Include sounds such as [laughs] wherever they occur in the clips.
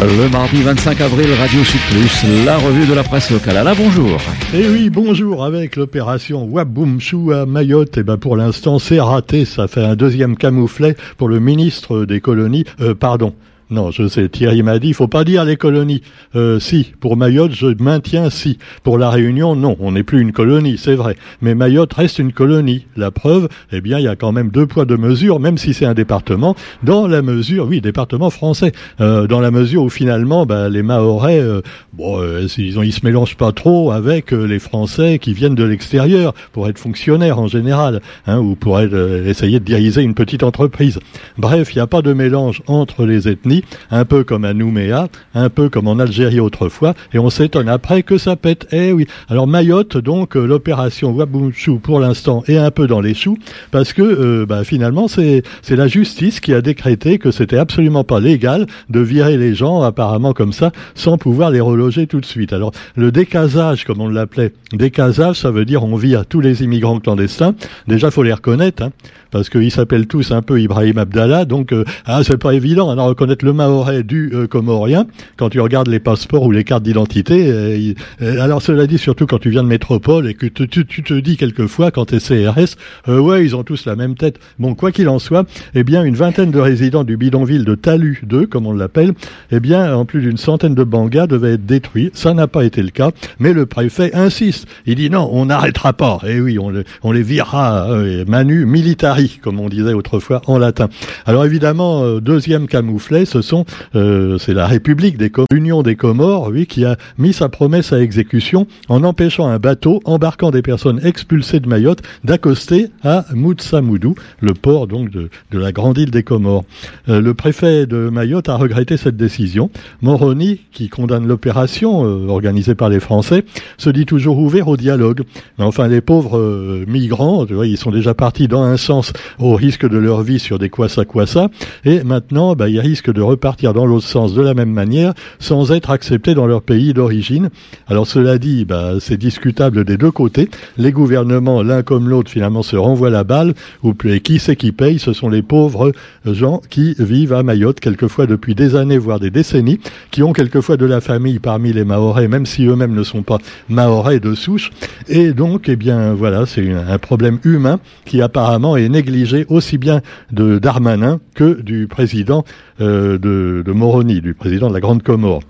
Le mardi 25 avril, Radio Sud Plus, la revue de la presse locale. Alain, bonjour. Eh oui, bonjour. Avec l'opération Waboumchou à Mayotte, et eh ben pour l'instant, c'est raté. Ça fait un deuxième camouflet pour le ministre des colonies. Euh, pardon, non, je sais, Thierry m'a dit, il faut pas dire les colonies. Euh, si, pour Mayotte, je maintiens si. Pour la Réunion, non, on n'est plus une colonie, c'est vrai. Mais Mayotte reste une colonie. La preuve, eh bien, il y a quand même deux poids, deux mesures, même si c'est un département, dans la mesure, oui, département français, euh, dans la mesure où finalement, bah, les Mahorais, euh, bon, euh, ils, ont, ils se mélangent pas trop avec euh, les Français qui viennent de l'extérieur pour être fonctionnaires en général, hein, ou pour essayer de diriger une petite entreprise. Bref, il n'y a pas de mélange entre les ethnies un peu comme à Nouméa, un peu comme en Algérie autrefois, et on s'étonne après que ça pète. Eh oui. Alors Mayotte, donc euh, l'opération Wabunchu pour l'instant est un peu dans les choux, parce que euh, bah, finalement c'est c'est la justice qui a décrété que c'était absolument pas légal de virer les gens apparemment comme ça sans pouvoir les reloger tout de suite. Alors le décasage, comme on l'appelait, décasage, ça veut dire on vit à tous les immigrants clandestins. Déjà faut les reconnaître, hein, parce qu'ils s'appellent tous un peu Ibrahim Abdallah, donc euh, ah, c'est pas évident à reconnaître le maorais du euh, comorien, quand tu regardes les passeports ou les cartes d'identité, euh, euh, alors cela dit, surtout quand tu viens de métropole et que tu, te dis quelquefois quand es CRS, ouais, ils ont tous la même tête. Bon, quoi qu'il en soit, eh bien, une vingtaine de résidents du bidonville de Talu 2, comme on l'appelle, eh bien, en plus d'une centaine de bangas devaient être détruits. Ça n'a pas été le cas, mais le préfet insiste. Il dit non, on n'arrêtera pas. Et eh oui, on, on les virera manu militari, comme on disait autrefois en latin. Alors évidemment, deuxième camouflet, sont, euh, c'est la République des Union des Comores, oui, qui a mis sa promesse à exécution en empêchant un bateau embarquant des personnes expulsées de Mayotte d'accoster à Moutsamoudou, le port donc de, de la grande île des Comores. Euh, le préfet de Mayotte a regretté cette décision. Moroni, qui condamne l'opération euh, organisée par les Français, se dit toujours ouvert au dialogue. Mais enfin, les pauvres migrants, ils sont déjà partis dans un sens au risque de leur vie sur des quoi ça, et maintenant, bah, ils risquent de repartir dans l'autre sens de la même manière sans être acceptés dans leur pays d'origine. Alors cela dit, bah, c'est discutable des deux côtés. Les gouvernements, l'un comme l'autre, finalement se renvoient la balle. Ou qui c'est qui paye? Ce sont les pauvres gens qui vivent à Mayotte, quelquefois depuis des années, voire des décennies, qui ont quelquefois de la famille parmi les Mahorais, même si eux-mêmes ne sont pas Mahorais de souche. Et donc, eh bien, voilà, c'est un problème humain qui apparemment est négligé aussi bien de Darmanin que du président euh, de, Moroni, du président de la Grande Comore.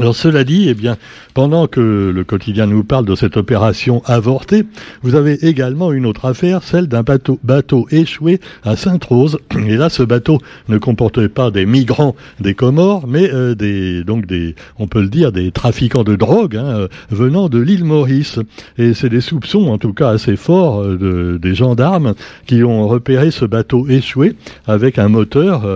Alors cela dit, eh bien, pendant que le quotidien nous parle de cette opération avortée, vous avez également une autre affaire, celle d'un bateau, bateau échoué à Sainte-Rose. [clears throat] Et là, ce bateau ne comportait pas des migrants des Comores, mais euh, des, donc des, on peut le dire, des trafiquants de drogue hein, euh, venant de l'île Maurice. Et c'est des soupçons, en tout cas assez forts, euh, de, des gendarmes qui ont repéré ce bateau échoué avec un moteur,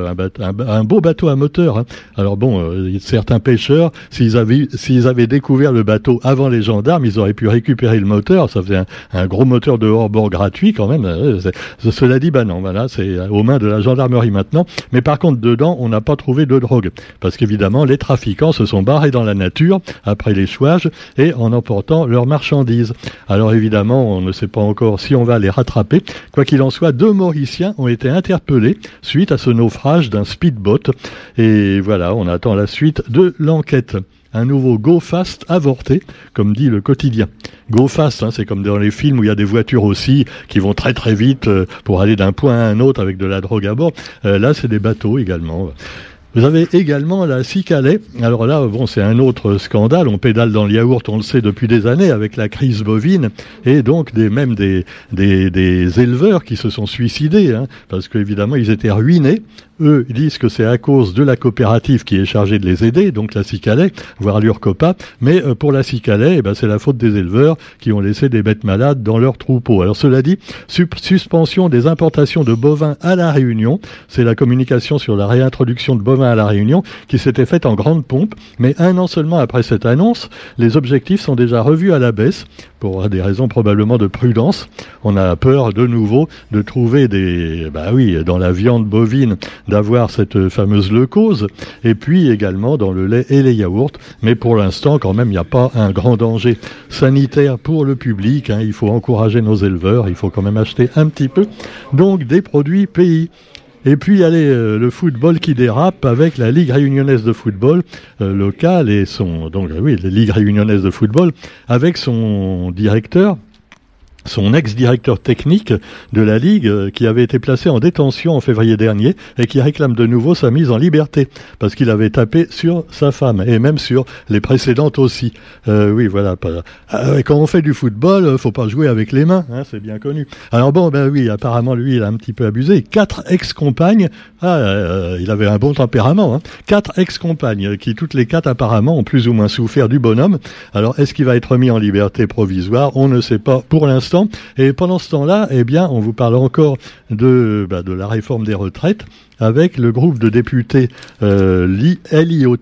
un, beau bateau à moteur. Hein. Alors bon, certains pêcheurs S'ils avaient, s'ils avaient découvert le bateau avant les gendarmes, ils auraient pu récupérer le moteur. Ça faisait un, gros moteur de hors-bord gratuit quand même. Euh, cela dit, bah non, voilà, c'est aux mains de la gendarmerie maintenant. Mais par contre, dedans, on n'a pas trouvé de drogue. Parce qu'évidemment, les trafiquants se sont barrés dans la nature après l'échouage et en emportant leurs marchandises. Alors évidemment, on ne sait pas encore si on va les rattraper. Quoi qu'il en soit, deux Mauriciens ont été interpellés suite à ce naufrage d'un speedboat. Et voilà, on attend la suite de l'enquête un nouveau Go Fast avorté, comme dit le quotidien. Go Fast, hein, c'est comme dans les films où il y a des voitures aussi qui vont très très vite euh, pour aller d'un point à un autre avec de la drogue à bord. Euh, là, c'est des bateaux également. Vous avez également la Cicalais. Alors là, bon, c'est un autre scandale. On pédale dans le yaourt, on le sait depuis des années, avec la crise bovine, et donc des, même des, des, éleveurs qui se sont suicidés, hein, parce qu'évidemment, ils étaient ruinés. Eux disent que c'est à cause de la coopérative qui est chargée de les aider, donc la Cicalais, voire l'Urcopa. Mais euh, pour la Cicalais, eh ben, c'est la faute des éleveurs qui ont laissé des bêtes malades dans leurs troupeaux. Alors cela dit, suspension des importations de bovins à la Réunion. C'est la communication sur la réintroduction de bovins à la Réunion qui s'était faite en grande pompe. Mais un an seulement après cette annonce, les objectifs sont déjà revus à la baisse pour des raisons probablement de prudence. On a peur de nouveau de trouver des, bah oui, dans la viande bovine d'avoir cette fameuse leucose, et puis également dans le lait et les yaourts. Mais pour l'instant, quand même, il n'y a pas un grand danger sanitaire pour le public. Hein. Il faut encourager nos éleveurs, il faut quand même acheter un petit peu. Donc des produits pays. Et puis, allez, le football qui dérape avec la Ligue réunionnaise de football locale et son, donc oui, la Ligue réunionnaise de football avec son directeur son ex-directeur technique de la Ligue, euh, qui avait été placé en détention en février dernier et qui réclame de nouveau sa mise en liberté, parce qu'il avait tapé sur sa femme, et même sur les précédentes aussi. Euh, oui, voilà. Euh, quand on fait du football, faut pas jouer avec les mains, hein, c'est bien connu. Alors bon, ben oui, apparemment, lui, il a un petit peu abusé. Quatre ex-compagnes, ah, il avait un bon tempérament, hein. quatre ex-compagnes, qui toutes les quatre, apparemment, ont plus ou moins souffert du bonhomme. Alors, est-ce qu'il va être mis en liberté provisoire? On ne sait pas pour l'instant. Et pendant ce temps-là, eh bien, on vous parle encore de, bah, de la réforme des retraites avec le groupe de députés euh, LIOT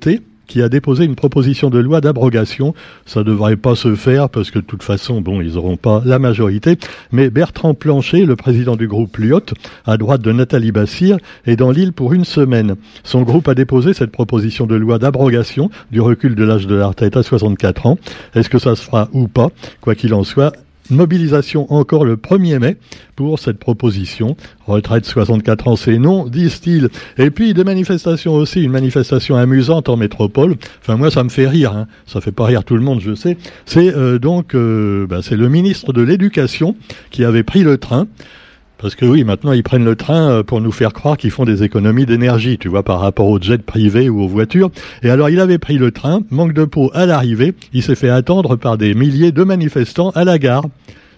qui a déposé une proposition de loi d'abrogation. Ça ne devrait pas se faire parce que de toute façon, bon, ils n'auront pas la majorité. Mais Bertrand Plancher, le président du groupe Lyot, à droite de Nathalie Bassir, est dans l'île pour une semaine. Son groupe a déposé cette proposition de loi d'abrogation du recul de l'âge de la retraite à 64 ans. Est-ce que ça se fera ou pas? Quoi qu'il en soit, mobilisation encore le 1er mai pour cette proposition. Retraite 64 ans, c'est non, disent-ils. Et puis des manifestations aussi, une manifestation amusante en métropole. Enfin moi, ça me fait rire. Hein. Ça fait pas rire tout le monde, je sais. C'est euh, donc, euh, bah, c'est le ministre de l'Éducation qui avait pris le train. Parce que oui, maintenant ils prennent le train euh, pour nous faire croire qu'ils font des économies d'énergie, tu vois, par rapport aux jets privés ou aux voitures. Et alors il avait pris le train, manque de peau à l'arrivée, il s'est fait attendre par des milliers de manifestants à la gare.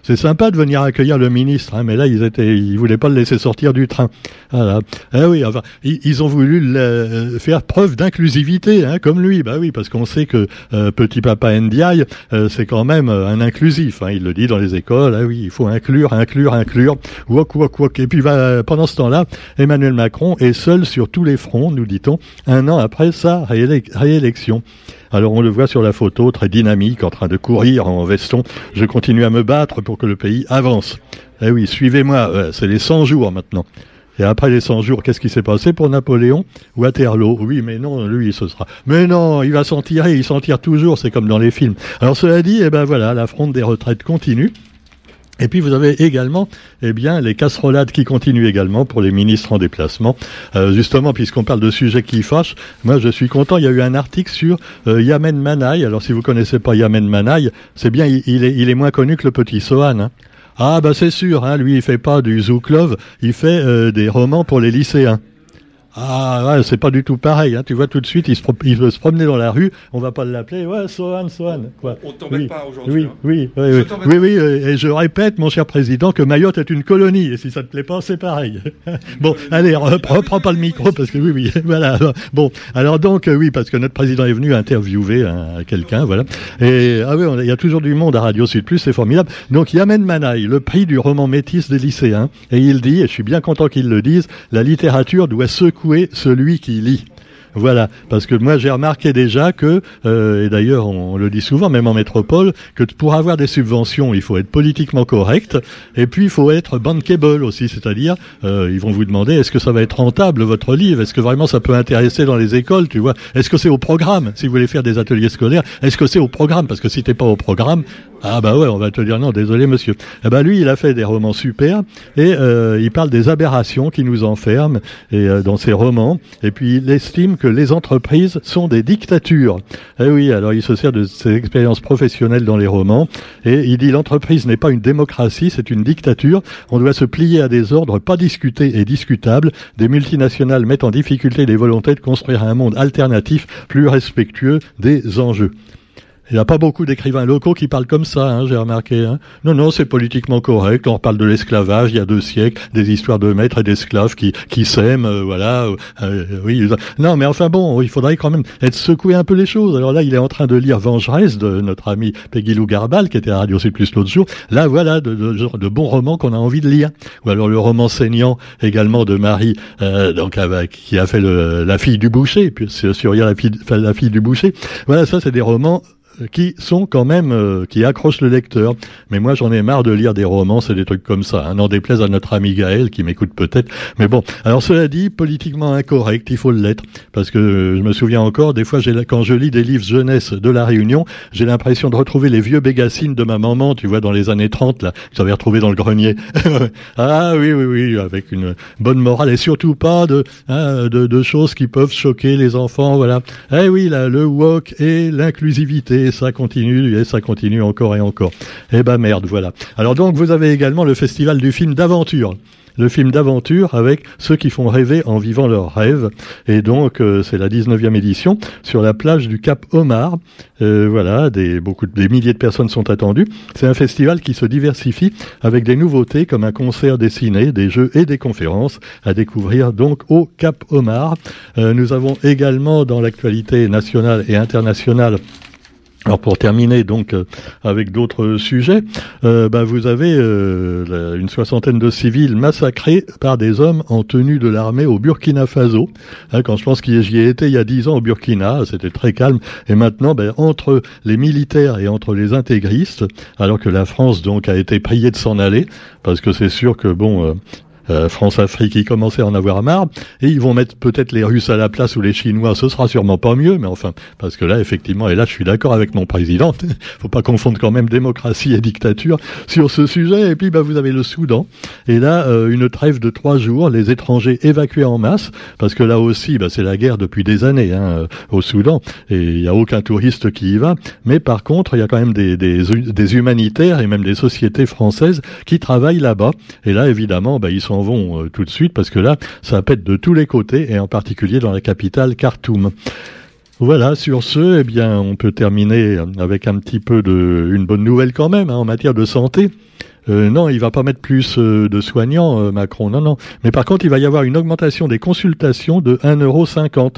C'est sympa de venir accueillir le ministre, hein, mais là ils étaient, ils voulaient pas le laisser sortir du train. Voilà. Eh oui, enfin, ils, ont voulu le, faire preuve d'inclusivité, hein, comme lui. Bah oui, parce qu'on sait que euh, petit papa Ndiaye, euh, c'est quand même euh, un inclusif. Hein, il le dit dans les écoles. Ah oui, il faut inclure, inclure, inclure. Wok, wok, wok. Et puis va, pendant ce temps-là, Emmanuel Macron est seul sur tous les fronts, nous dit-on, un an après sa réélection. Alors on le voit sur la photo, très dynamique, en train de courir en veston. Je continue à me battre pour que le pays avance. Eh oui, suivez-moi, c'est les 100 jours maintenant. Et après les 100 jours, qu'est-ce qui s'est passé pour Napoléon Waterloo? Oui, mais non, lui, ce sera. Mais non, il va s'en tirer, il s'en tire toujours, c'est comme dans les films. Alors cela dit, eh ben voilà, la fronde des retraites continue. Et puis vous avez également, eh bien, les casserolades qui continuent également pour les ministres en déplacement. Euh, justement, puisqu'on parle de sujets qui fâchent, moi je suis content. Il y a eu un article sur euh, Yamen Manaï. Alors si vous connaissez pas Yamen Manaï, c'est bien, il, est, il est moins connu que le petit Sohan. Hein. Ah bah c'est sûr, hein, lui il fait pas du Zouk Love, il fait euh, des romans pour les lycéens. Ah ouais, c'est pas du tout pareil. Hein. Tu vois tout de suite, il se, il veut se promener dans la rue. On va pas l'appeler. Ouais, Sohan, Sohan. Quoi. On, t'embête oui. pas aujourd'hui. Oui, hein. oui, oui, oui, oui, oui, Et je répète, mon cher président, que Mayotte est une colonie. Et si ça te plaît pas, c'est pareil. [laughs] bon, allez, reprends pas le micro parce que oui, oui, [laughs] voilà. Bon, alors donc euh, oui, parce que notre président est venu interviewer hein, quelqu'un, voilà. Et ah oui, il y a toujours du monde à Radio Sud Plus, c'est formidable. Donc Yamen Manaï, le prix du roman métis des lycéens, et il dit, et je suis bien content qu'il le dise, la littérature doit secouer celui qui lit. Voilà, parce que moi j'ai remarqué déjà que, euh, et d'ailleurs on, le dit souvent, même en métropole, que pour avoir des subventions, il faut être politiquement correct, et puis il faut être bankable aussi, c'est-à-dire euh, ils vont vous demander est-ce que ça va être rentable votre livre, est-ce que vraiment ça peut intéresser dans les écoles, tu vois, est-ce que c'est au programme, si vous voulez faire des ateliers scolaires, est-ce que c'est au programme, parce que si t'es pas au programme, ah bah ouais, on va te dire non, désolé monsieur. Eh ben lui, il a fait des romans super et euh, il parle des aberrations qui nous enferment et euh, dans ses romans. Et puis il estime que les entreprises sont des dictatures. Eh oui, alors il se sert de ses expériences professionnelles dans les romans et il dit l'entreprise n'est pas une démocratie, c'est une dictature. On doit se plier à des ordres pas discutés et discutables. Des multinationales mettent en difficulté les volontés de construire un monde alternatif plus respectueux des enjeux. Il n'y a pas beaucoup d'écrivains locaux qui parlent comme ça, hein, j'ai remarqué. Hein. Non, non, c'est politiquement correct. On parle de l'esclavage il y a deux siècles, des histoires de maîtres et d'esclaves qui, qui s'aiment, euh, voilà. Euh, euh, oui. Non, mais enfin bon, il faudrait quand même être secoué un peu les choses. Alors là, il est en train de lire Vengeresse de notre ami Peggy Lou Garbal, qui était à Radio C l'autre jour. Là, voilà, de, de, de, bons romans qu'on a envie de lire. Ou alors le roman saignant également de Marie, donc avec, qui a fait le, La fille du boucher, puis sur la fille, la fille du boucher. Voilà, ça c'est des romans qui sont quand même euh, qui accrochent le lecteur. Mais moi, j'en ai marre de lire des romans, et des trucs comme ça. Hein. N'en déplaise à notre ami Gaël qui m'écoute peut-être. Mais bon, alors cela dit, politiquement incorrect, il faut l'être, parce que je me souviens encore des fois, quand je lis des livres jeunesse de la Réunion, j'ai l'impression de retrouver les vieux bégassines de ma maman, tu vois, dans les années 30 là, que j'avais retrouvé dans le grenier. [laughs] ah oui, oui, oui, avec une bonne morale et surtout pas de, hein, de, de choses qui peuvent choquer les enfants, voilà. Eh oui, là, le wok et l'inclusivité, ça continue et ça continue encore et encore. Eh ben merde, voilà. Alors donc vous avez également le festival du film d'aventure le film d'aventure avec ceux qui font rêver en vivant leurs rêves. Et donc, euh, c'est la 19e édition sur la plage du Cap Omar. Euh, voilà, des, beaucoup, des milliers de personnes sont attendues. C'est un festival qui se diversifie avec des nouveautés comme un concert dessiné, des jeux et des conférences à découvrir donc au Cap Omar. Euh, nous avons également dans l'actualité nationale et internationale alors pour terminer donc euh, avec d'autres sujets, euh, bah, vous avez euh, une soixantaine de civils massacrés par des hommes en tenue de l'armée au Burkina Faso. Hein, quand je pense que j'y ai été il y a dix ans au Burkina, c'était très calme. Et maintenant, ben, entre les militaires et entre les intégristes, alors que la France donc a été priée de s'en aller, parce que c'est sûr que bon, euh, France-Afrique, ils commençaient à en avoir marre, et ils vont mettre peut-être les Russes à la place ou les Chinois, ce sera sûrement pas mieux, mais enfin, parce que là, effectivement, et là, je suis d'accord avec mon président, [laughs] faut pas confondre quand même démocratie et dictature sur ce sujet, et puis bah, vous avez le Soudan, et là, euh, une trêve de trois jours, les étrangers évacués en masse, parce que là aussi, bah, c'est la guerre depuis des années hein, euh, au Soudan, et il n'y a aucun touriste qui y va, mais par contre, il y a quand même des, des, des humanitaires et même des sociétés françaises qui travaillent là-bas, et là, évidemment, bah, ils sont vont euh, tout de suite parce que là, ça pète de tous les côtés et en particulier dans la capitale Khartoum. Voilà, sur ce, eh bien, on peut terminer avec un petit peu de une bonne nouvelle quand même hein, en matière de santé. Euh, non, il va pas mettre plus euh, de soignants, Macron. Non, non. Mais par contre, il va y avoir une augmentation des consultations de 1,50€.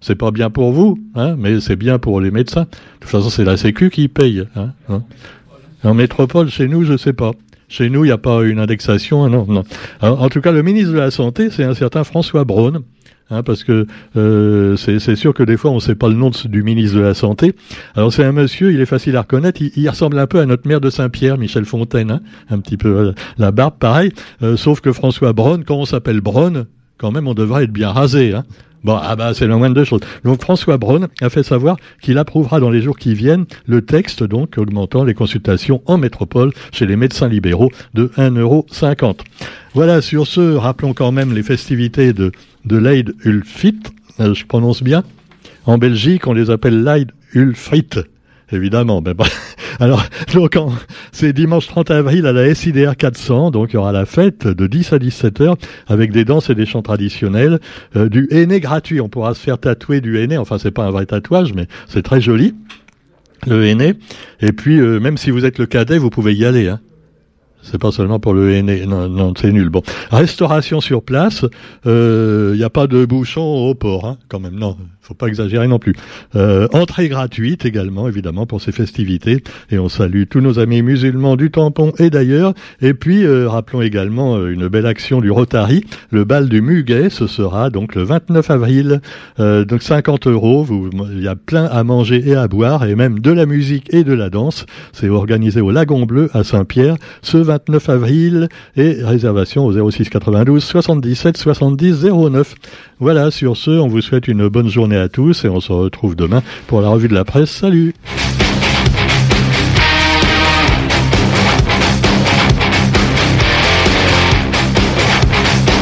C'est pas bien pour vous, hein, mais c'est bien pour les médecins. De toute façon, c'est la Sécu qui paye. Hein, hein. En métropole, chez nous, je sais pas. Chez nous, il n'y a pas une indexation. Non, non. en tout cas, le ministre de la Santé, c'est un certain François Braun. Hein, parce que euh, c'est sûr que des fois on ne sait pas le nom du ministre de la santé. Alors c'est un monsieur, il est facile à reconnaître, il, ressemble un peu à notre maire de Saint-Pierre, Michel Fontaine, hein, un petit peu euh, la barbe, pareil. Euh, sauf que François Braun, quand on s'appelle Braun, quand même on devrait être bien rasé. Hein. Bon, ah bah c'est la moindre de choses. Donc François Braun a fait savoir qu'il approuvera dans les jours qui viennent le texte donc augmentant les consultations en métropole chez les médecins libéraux de 1,50€. Voilà, sur ce, rappelons quand même les festivités de, de l'Aid Ulfit, euh, je prononce bien. En Belgique, on les appelle l'Aid Ulfrit, évidemment. [laughs] Alors, donc, c'est dimanche 30 avril à la SIDR 400, donc il y aura la fête de 10 à 17 heures avec des danses et des chants traditionnels, euh, du henné gratuit. On pourra se faire tatouer du henné. Enfin, c'est pas un vrai tatouage, mais c'est très joli. Le henné. Et puis, euh, même si vous êtes le cadet, vous pouvez y aller. Hein. C'est pas seulement pour le henné. Non, non, c'est nul. Bon, restauration sur place. Il euh, n'y a pas de bouchon au port, hein, quand même. Non, faut pas exagérer non plus. Euh, entrée gratuite également, évidemment, pour ces festivités. Et on salue tous nos amis musulmans du tampon et d'ailleurs. Et puis, euh, rappelons également euh, une belle action du Rotary, le bal du Muguet. Ce sera donc le 29 avril. Euh, donc 50 euros. Il y a plein à manger et à boire, et même de la musique et de la danse. C'est organisé au Lagon Bleu à Saint-Pierre ce 29 avril. Et réservation au 06 92 77 70 09. Voilà, sur ce, on vous souhaite une bonne journée à tous et on se retrouve demain pour la revue de la presse. Salut